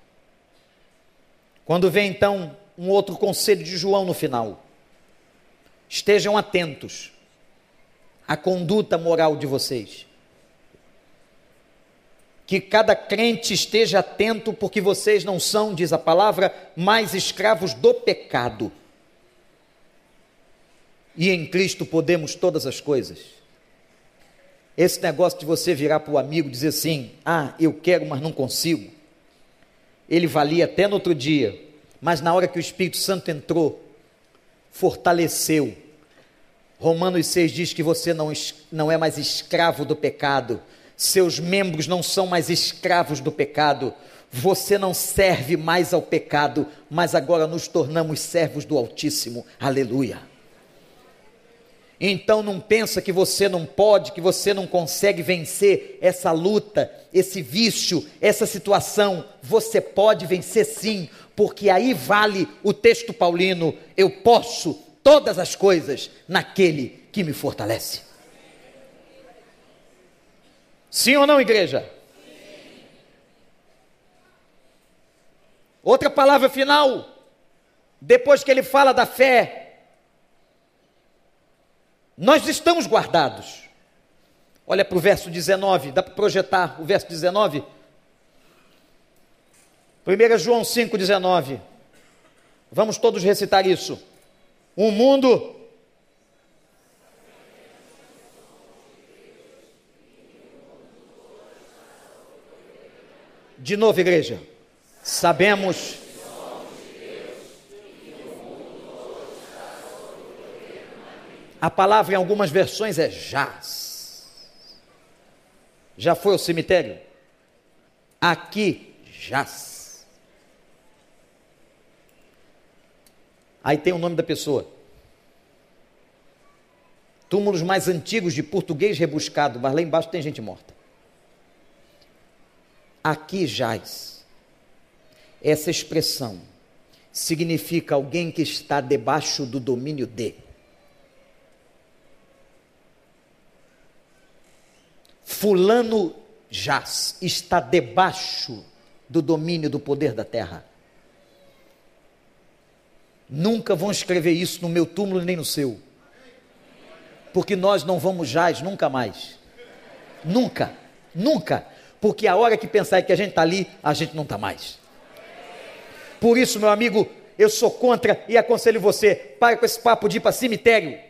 Quando vem então um outro conselho de João no final. Estejam atentos a conduta moral de vocês. Que cada crente esteja atento, porque vocês não são, diz a palavra, mais escravos do pecado. E em Cristo podemos todas as coisas. Esse negócio de você virar para o amigo e dizer assim: ah, eu quero, mas não consigo. Ele valia até no outro dia, mas na hora que o Espírito Santo entrou, fortaleceu, Romanos 6 diz que você não, não é mais escravo do pecado, seus membros não são mais escravos do pecado, você não serve mais ao pecado, mas agora nos tornamos servos do Altíssimo. Aleluia. Então não pensa que você não pode, que você não consegue vencer essa luta, esse vício, essa situação. Você pode vencer sim, porque aí vale o texto paulino: eu posso todas as coisas naquele que me fortalece. Sim ou não, igreja? Outra palavra final, depois que ele fala da fé, nós estamos guardados. Olha para o verso 19, dá para projetar o verso 19? 1 João 5,19. Vamos todos recitar isso. O mundo. De novo, igreja. Sabemos. A palavra em algumas versões é jaz. Já foi ao cemitério? Aqui jaz. Aí tem o nome da pessoa. Túmulos mais antigos de português rebuscado, mas lá embaixo tem gente morta. Aqui jaz. Essa expressão significa alguém que está debaixo do domínio de. Fulano jaz, está debaixo do domínio do poder da terra. Nunca vão escrever isso no meu túmulo nem no seu. Porque nós não vamos jaz nunca mais. Nunca, nunca. Porque a hora que pensar que a gente está ali, a gente não está mais. Por isso, meu amigo, eu sou contra e aconselho você: pare com esse papo de ir para cemitério.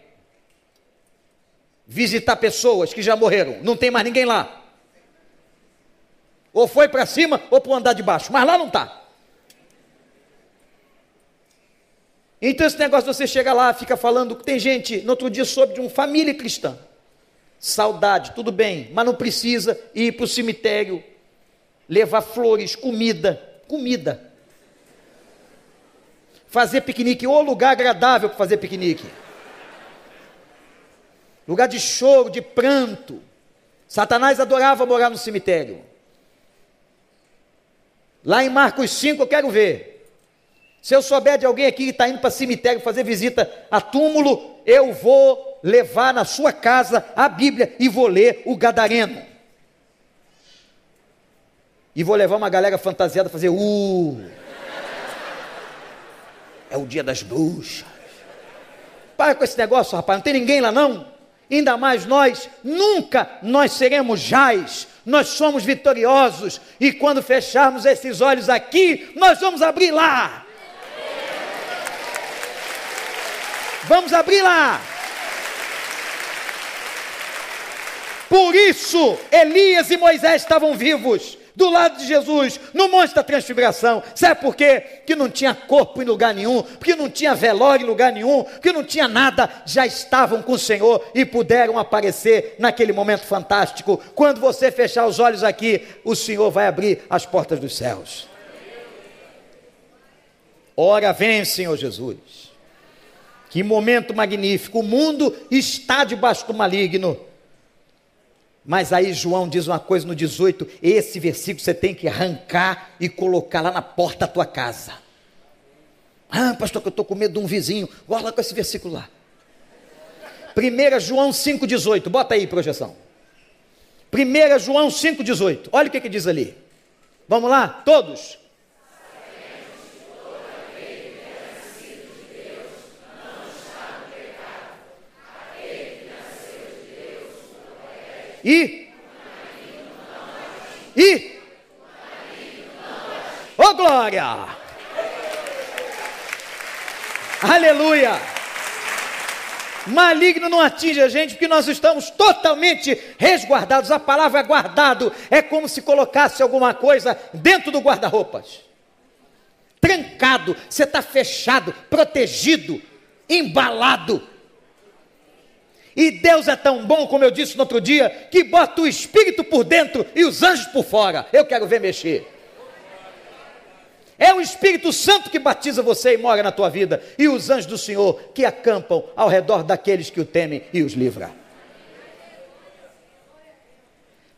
Visitar pessoas que já morreram. Não tem mais ninguém lá. Ou foi para cima ou para o andar de baixo. Mas lá não está. Então esse negócio você chega lá, fica falando, tem gente, no outro dia soube de uma família cristã. Saudade, tudo bem, mas não precisa ir para o cemitério, levar flores, comida, comida. Fazer piquenique, ou lugar agradável para fazer piquenique. Lugar de choro, de pranto. Satanás adorava morar no cemitério. Lá em Marcos 5 eu quero ver. Se eu souber de alguém aqui que está indo para cemitério fazer visita a túmulo, eu vou levar na sua casa a Bíblia e vou ler o Gadareno. E vou levar uma galera fantasiada a fazer uh. É o dia das bruxas. Para com esse negócio, rapaz, não tem ninguém lá não. Ainda mais nós, nunca nós seremos jaz, nós somos vitoriosos, e quando fecharmos esses olhos aqui, nós vamos abrir lá. Vamos abrir lá. Por isso, Elias e Moisés estavam vivos do lado de Jesus, no monte da transfiguração. Sabe por quê? Que não tinha corpo em lugar nenhum, porque não tinha velório em lugar nenhum, porque não tinha nada, já estavam com o Senhor e puderam aparecer naquele momento fantástico. Quando você fechar os olhos aqui, o Senhor vai abrir as portas dos céus. Ora vem, Senhor Jesus. Que momento magnífico! O mundo está debaixo do maligno. Mas aí João diz uma coisa no 18: esse versículo você tem que arrancar e colocar lá na porta da tua casa. Ah, pastor, que eu estou com medo de um vizinho. Guarda com esse versículo lá. 1 João 5,18. Bota aí, projeção. 1 João 5,18. Olha o que, que diz ali. Vamos lá, todos. E? E? Oh glória! Aleluia! Maligno não atinge a gente porque nós estamos totalmente resguardados. A palavra guardado é como se colocasse alguma coisa dentro do guarda-roupas. Trancado, você está fechado, protegido, embalado E Deus é tão bom, como eu disse no outro dia, que bota o espírito por dentro e os anjos por fora. Eu quero ver mexer. É o Espírito Santo que batiza você e mora na tua vida, e os anjos do Senhor que acampam ao redor daqueles que o temem e os livra.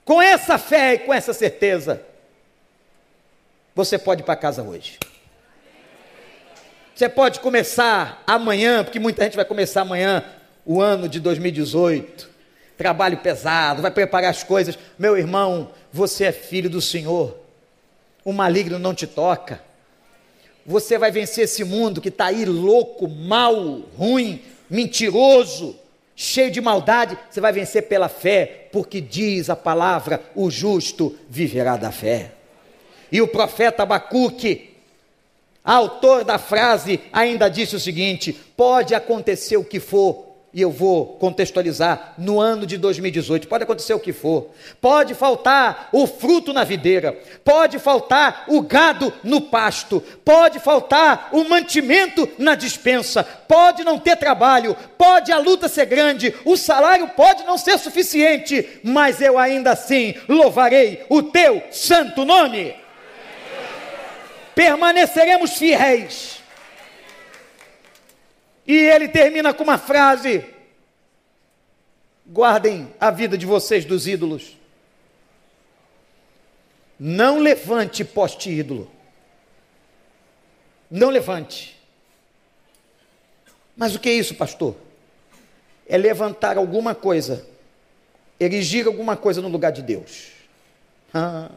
Com essa fé e com essa certeza, você pode ir para casa hoje. Você pode começar amanhã, porque muita gente vai começar amanhã o ano de 2018. Trabalho pesado, vai preparar as coisas. Meu irmão, você é filho do Senhor. O maligno não te toca. Você vai vencer esse mundo que está aí louco, mal, ruim, mentiroso, cheio de maldade. Você vai vencer pela fé, porque diz a palavra: o justo viverá da fé. E o profeta Abacuque, autor da frase, ainda disse o seguinte: pode acontecer o que for, e eu vou contextualizar, no ano de 2018, pode acontecer o que for, pode faltar o fruto na videira, pode faltar o gado no pasto, pode faltar o mantimento na dispensa, pode não ter trabalho, pode a luta ser grande, o salário pode não ser suficiente, mas eu ainda assim louvarei o teu santo nome. Permaneceremos fiéis e ele termina com uma frase: guardem a vida de vocês dos ídolos. Não levante poste ídolo. Não levante. Mas o que é isso, pastor? É levantar alguma coisa, erigir alguma coisa no lugar de Deus. Ah.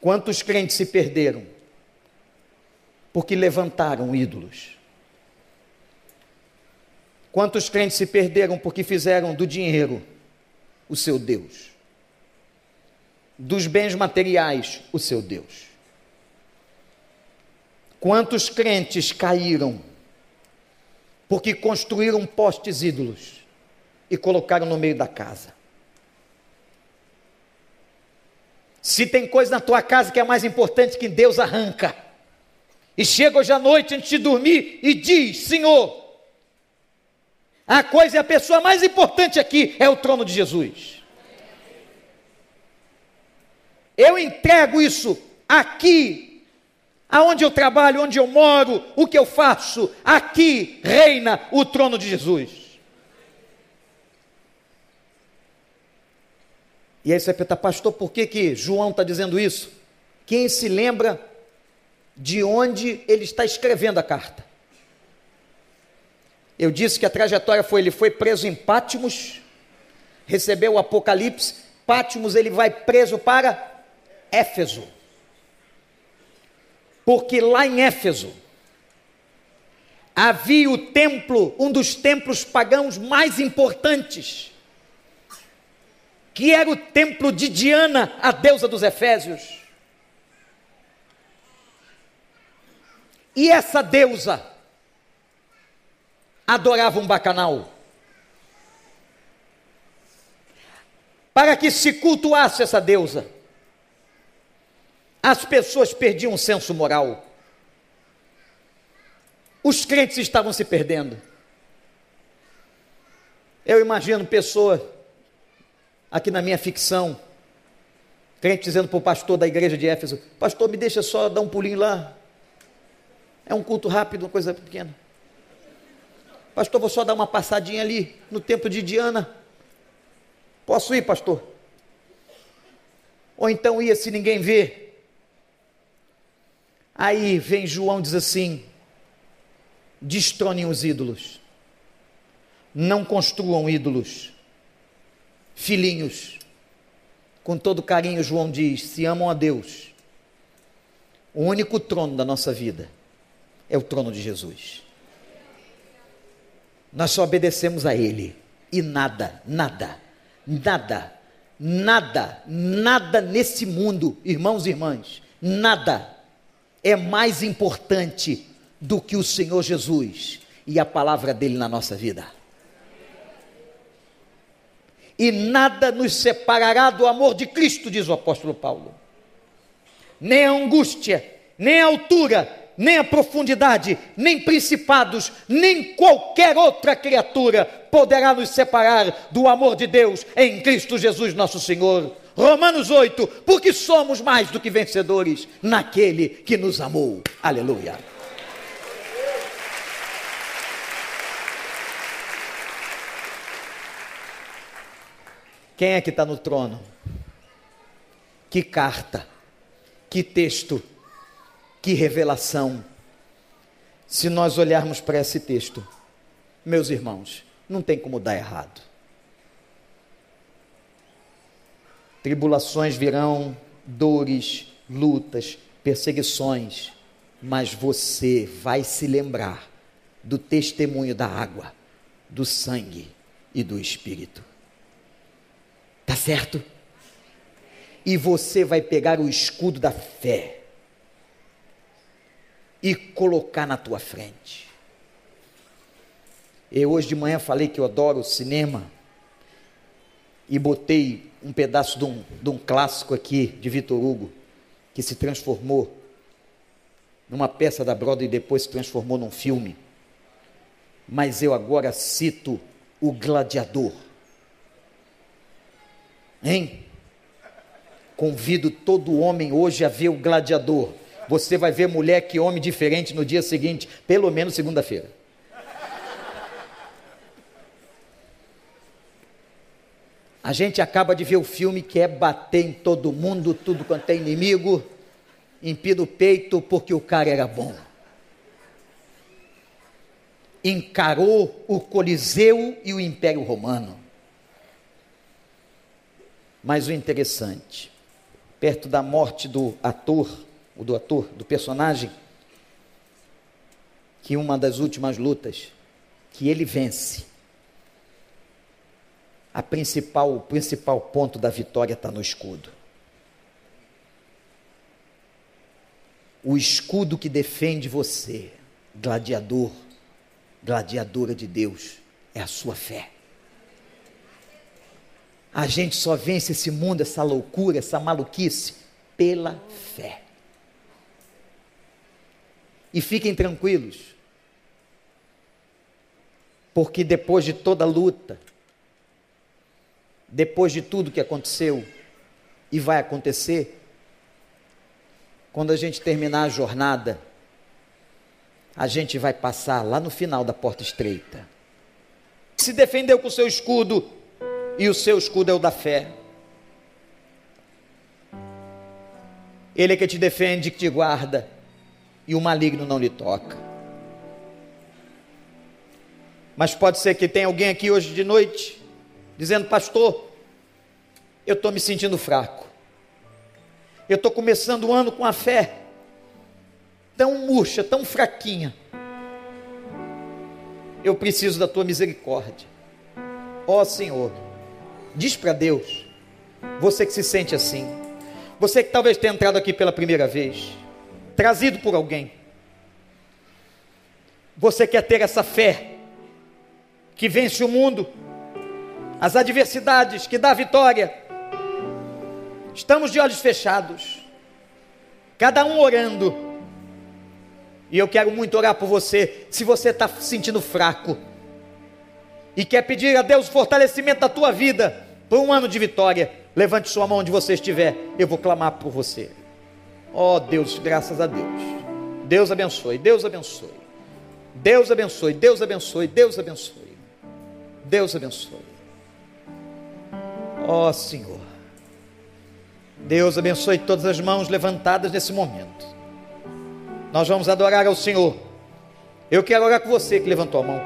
Quantos crentes se perderam? Porque levantaram ídolos. Quantos crentes se perderam porque fizeram do dinheiro o seu Deus? Dos bens materiais o seu Deus? Quantos crentes caíram porque construíram postes ídolos e colocaram no meio da casa? Se tem coisa na tua casa que é mais importante que Deus arranca. E chega hoje à noite antes de dormir e diz: Senhor, a coisa e a pessoa mais importante aqui é o trono de Jesus. Eu entrego isso aqui, aonde eu trabalho, onde eu moro, o que eu faço, aqui reina o trono de Jesus. E aí você vai perguntar, pastor, por que, que João está dizendo isso? Quem se lembra de onde ele está escrevendo a carta? Eu disse que a trajetória foi: ele foi preso em Pátimos, recebeu o Apocalipse, Pátimos ele vai preso para Éfeso. Porque lá em Éfeso havia o templo, um dos templos pagãos mais importantes, que era o templo de Diana, a deusa dos Efésios. E essa deusa, adorava um bacanal. Para que se cultuasse essa deusa, as pessoas perdiam o senso moral. Os crentes estavam se perdendo. Eu imagino pessoa aqui na minha ficção, crente dizendo para o pastor da igreja de Éfeso: Pastor, me deixa só dar um pulinho lá. É um culto rápido, uma coisa pequena. Pastor, vou só dar uma passadinha ali no templo de Diana. Posso ir, pastor? Ou então ia se ninguém vê. Aí vem João diz assim: destronem os ídolos. Não construam ídolos. Filhinhos, com todo carinho, João diz: se amam a Deus, o único trono da nossa vida é o trono de Jesus. Nós só obedecemos a Ele. E nada, nada, nada, nada, nada nesse mundo, irmãos e irmãs, nada é mais importante do que o Senhor Jesus e a palavra dele na nossa vida. E nada nos separará do amor de Cristo, diz o apóstolo Paulo. Nem a angústia, nem a altura, nem a profundidade, nem principados, nem qualquer outra criatura poderá nos separar do amor de Deus em Cristo Jesus nosso Senhor. Romanos 8, porque somos mais do que vencedores naquele que nos amou. Aleluia. Quem é que está no trono? Que carta, que texto, que revelação. Se nós olharmos para esse texto, meus irmãos, não tem como dar errado. Tribulações virão, dores, lutas, perseguições, mas você vai se lembrar do testemunho da água, do sangue e do espírito. Tá certo? E você vai pegar o escudo da fé e colocar na tua frente. Eu hoje de manhã falei que eu adoro cinema e botei um pedaço de um, de um clássico aqui de Vitor Hugo, que se transformou numa peça da Broadway e depois se transformou num filme. Mas eu agora cito o Gladiador. Hein? Convido todo homem hoje a ver o gladiador. Você vai ver mulher que homem diferente no dia seguinte, pelo menos segunda-feira. A gente acaba de ver o filme que é bater em todo mundo, tudo quanto é inimigo, empina o peito porque o cara era bom. Encarou o Coliseu e o Império Romano. Mas o interessante, perto da morte do ator, o do ator, do personagem, que uma das últimas lutas, que ele vence. A principal, o principal ponto da vitória está no escudo. O escudo que defende você, gladiador, gladiadora de Deus, é a sua fé. A gente só vence esse mundo, essa loucura, essa maluquice, pela fé. E fiquem tranquilos, porque depois de toda a luta, depois de tudo que aconteceu e vai acontecer, quando a gente terminar a jornada, a gente vai passar lá no final da porta estreita. Se defendeu com o seu escudo, e o seu escudo é o da fé. Ele é que te defende, que te guarda, e o maligno não lhe toca. Mas pode ser que tenha alguém aqui hoje de noite dizendo, pastor, eu estou me sentindo fraco. Eu estou começando o ano com a fé tão murcha, tão fraquinha. Eu preciso da tua misericórdia. Ó oh, Senhor, Diz para Deus, você que se sente assim, você que talvez tenha entrado aqui pela primeira vez, trazido por alguém, você quer ter essa fé que vence o mundo, as adversidades, que dá vitória. Estamos de olhos fechados, cada um orando, e eu quero muito orar por você, se você está se sentindo fraco e quer pedir a Deus o fortalecimento da tua vida, por um ano de vitória, levante sua mão onde você estiver, eu vou clamar por você. Ó oh, Deus, graças a Deus. Deus abençoe, Deus abençoe. Deus abençoe, Deus abençoe, Deus abençoe. Deus abençoe. Ó oh, Senhor. Deus abençoe todas as mãos levantadas nesse momento. Nós vamos adorar ao Senhor. Eu quero orar com você que levantou a mão.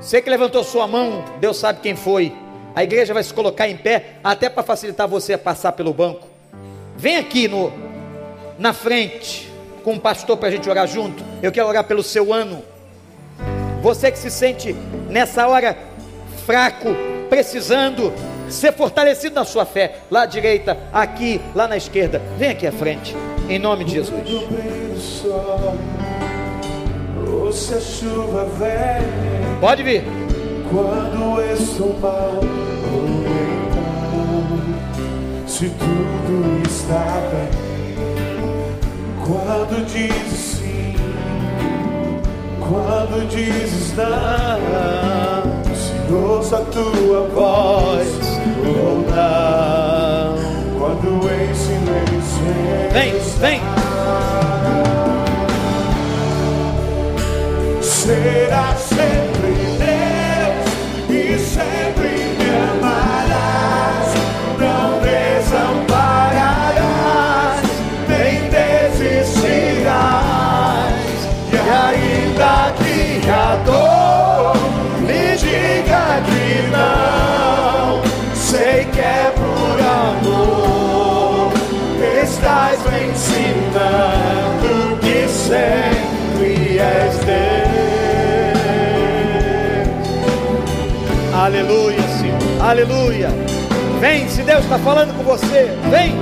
Você que levantou sua mão, Deus sabe quem foi. A igreja vai se colocar em pé, até para facilitar você a passar pelo banco. Vem aqui no, na frente com o pastor para a gente orar junto. Eu quero orar pelo seu ano. Você que se sente nessa hora fraco, precisando ser fortalecido na sua fé, lá à direita, aqui, lá na esquerda, vem aqui à frente, em nome de Jesus. Pode vir. Quando estou mal ou então, se tudo está bem. Quando dizes sim, quando dizes não, se ouça a tua voz voltar. quando em silêncio. Vem, vem. Aleluia. Vem, se Deus está falando com você, vem.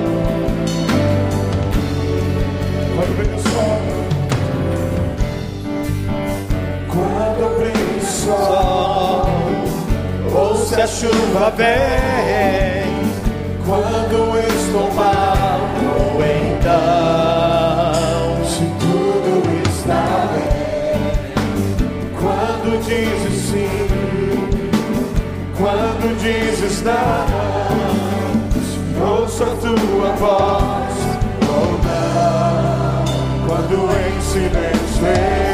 Quando vem o sol, quando brilha o sol, ou se a chuva vem, quando estou mal, então, se tudo está bem, quando sim, quando não, ouça a tua voz, ou não, quando em silêncio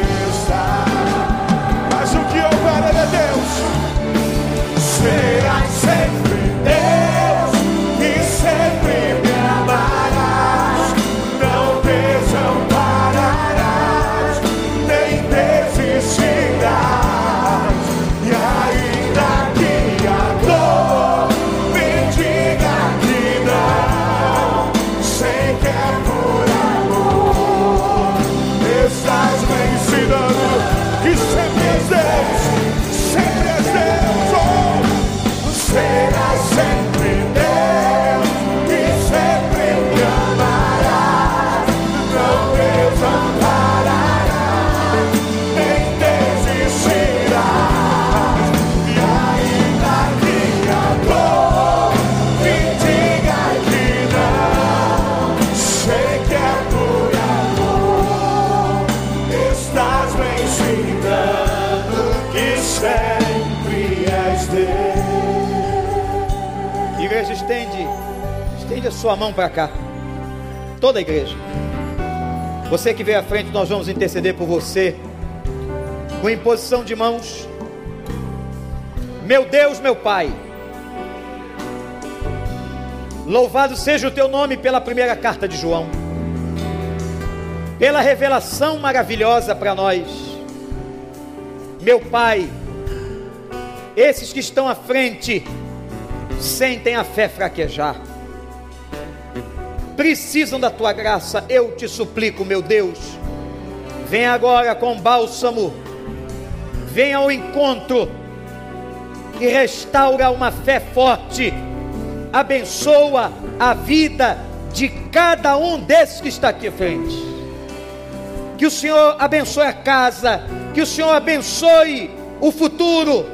sua mão para cá. Toda a igreja. Você que veio à frente, nós vamos interceder por você. Com imposição de mãos. Meu Deus, meu Pai. Louvado seja o teu nome pela primeira carta de João. Pela revelação maravilhosa para nós. Meu Pai, esses que estão à frente sentem a fé fraquejar. Precisam da tua graça, eu te suplico, meu Deus. Vem agora com bálsamo, vem ao encontro e restaura uma fé forte. Abençoa a vida de cada um desses que está aqui à frente. Que o Senhor abençoe a casa, que o Senhor abençoe o futuro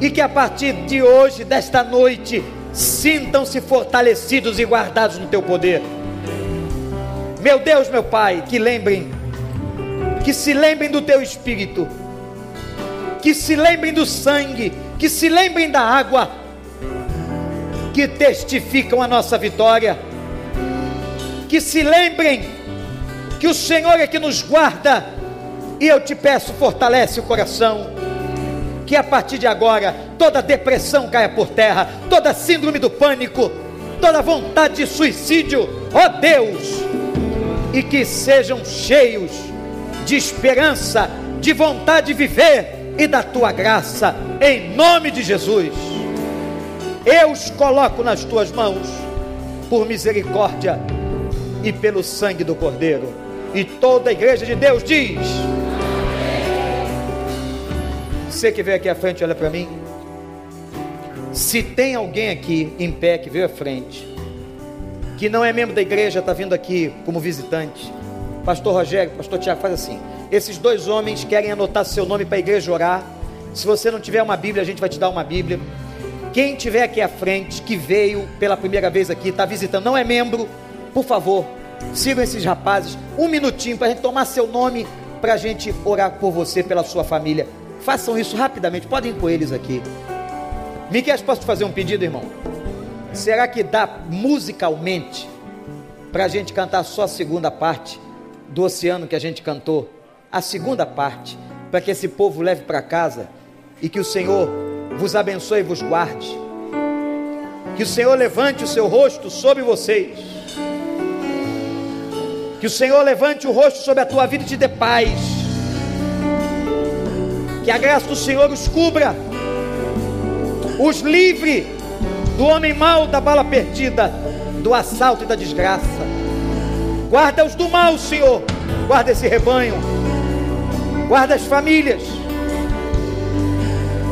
e que a partir de hoje, desta noite, sintam-se fortalecidos e guardados no teu poder. Meu Deus, meu Pai, que lembrem, que se lembrem do teu espírito, que se lembrem do sangue, que se lembrem da água, que testificam a nossa vitória, que se lembrem que o Senhor é que nos guarda, e eu te peço, fortalece o coração que a partir de agora toda depressão caia por terra, toda síndrome do pânico, toda vontade de suicídio, ó Deus, e que sejam cheios de esperança, de vontade de viver e da tua graça, em nome de Jesus. Eu os coloco nas tuas mãos, por misericórdia e pelo sangue do Cordeiro. E toda a igreja de Deus diz. Você que veio aqui à frente, olha para mim. Se tem alguém aqui em pé que veio à frente, que não é membro da igreja, está vindo aqui como visitante, Pastor Rogério, Pastor Tiago, faz assim. Esses dois homens querem anotar seu nome para a igreja orar. Se você não tiver uma Bíblia, a gente vai te dar uma Bíblia. Quem tiver aqui à frente, que veio pela primeira vez aqui, está visitando, não é membro, por favor, sigam esses rapazes um minutinho para a gente tomar seu nome para a gente orar por você, pela sua família. Façam isso rapidamente, podem ir com eles aqui. Miquel, posso te fazer um pedido, irmão? Será que dá musicalmente para a gente cantar só a segunda parte do oceano que a gente cantou? A segunda parte, para que esse povo leve para casa e que o Senhor vos abençoe e vos guarde. Que o Senhor levante o seu rosto sobre vocês. Que o Senhor levante o rosto sobre a tua vida e te dê paz. Que a graça do Senhor os cubra, os livre do homem mau, da bala perdida, do assalto e da desgraça. Guarda-os do mal, Senhor. Guarda esse rebanho. Guarda as famílias.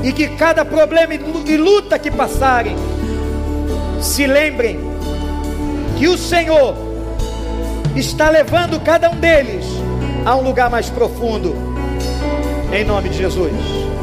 E que cada problema e luta que passarem, se lembrem que o Senhor está levando cada um deles a um lugar mais profundo. Em nome de Jesus.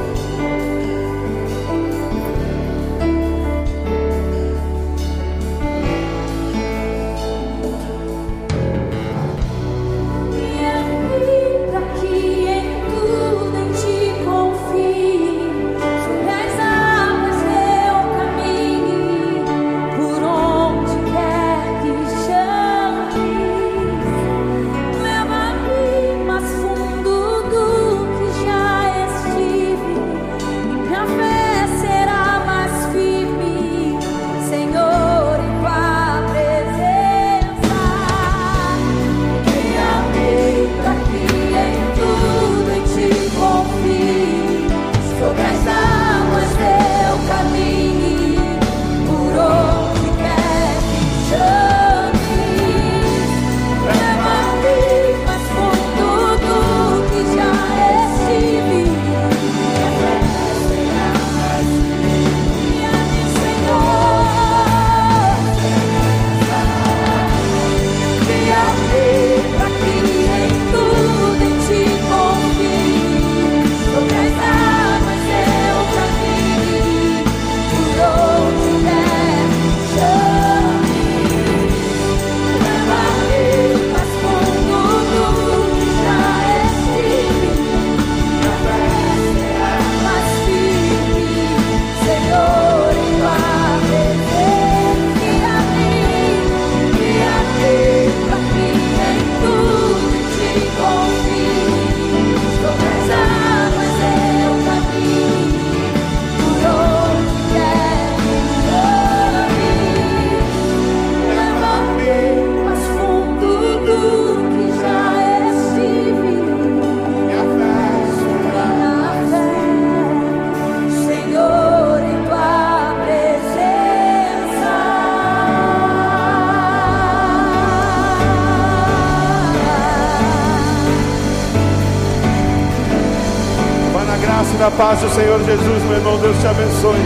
Paz do Senhor Jesus, meu irmão. Deus te abençoe.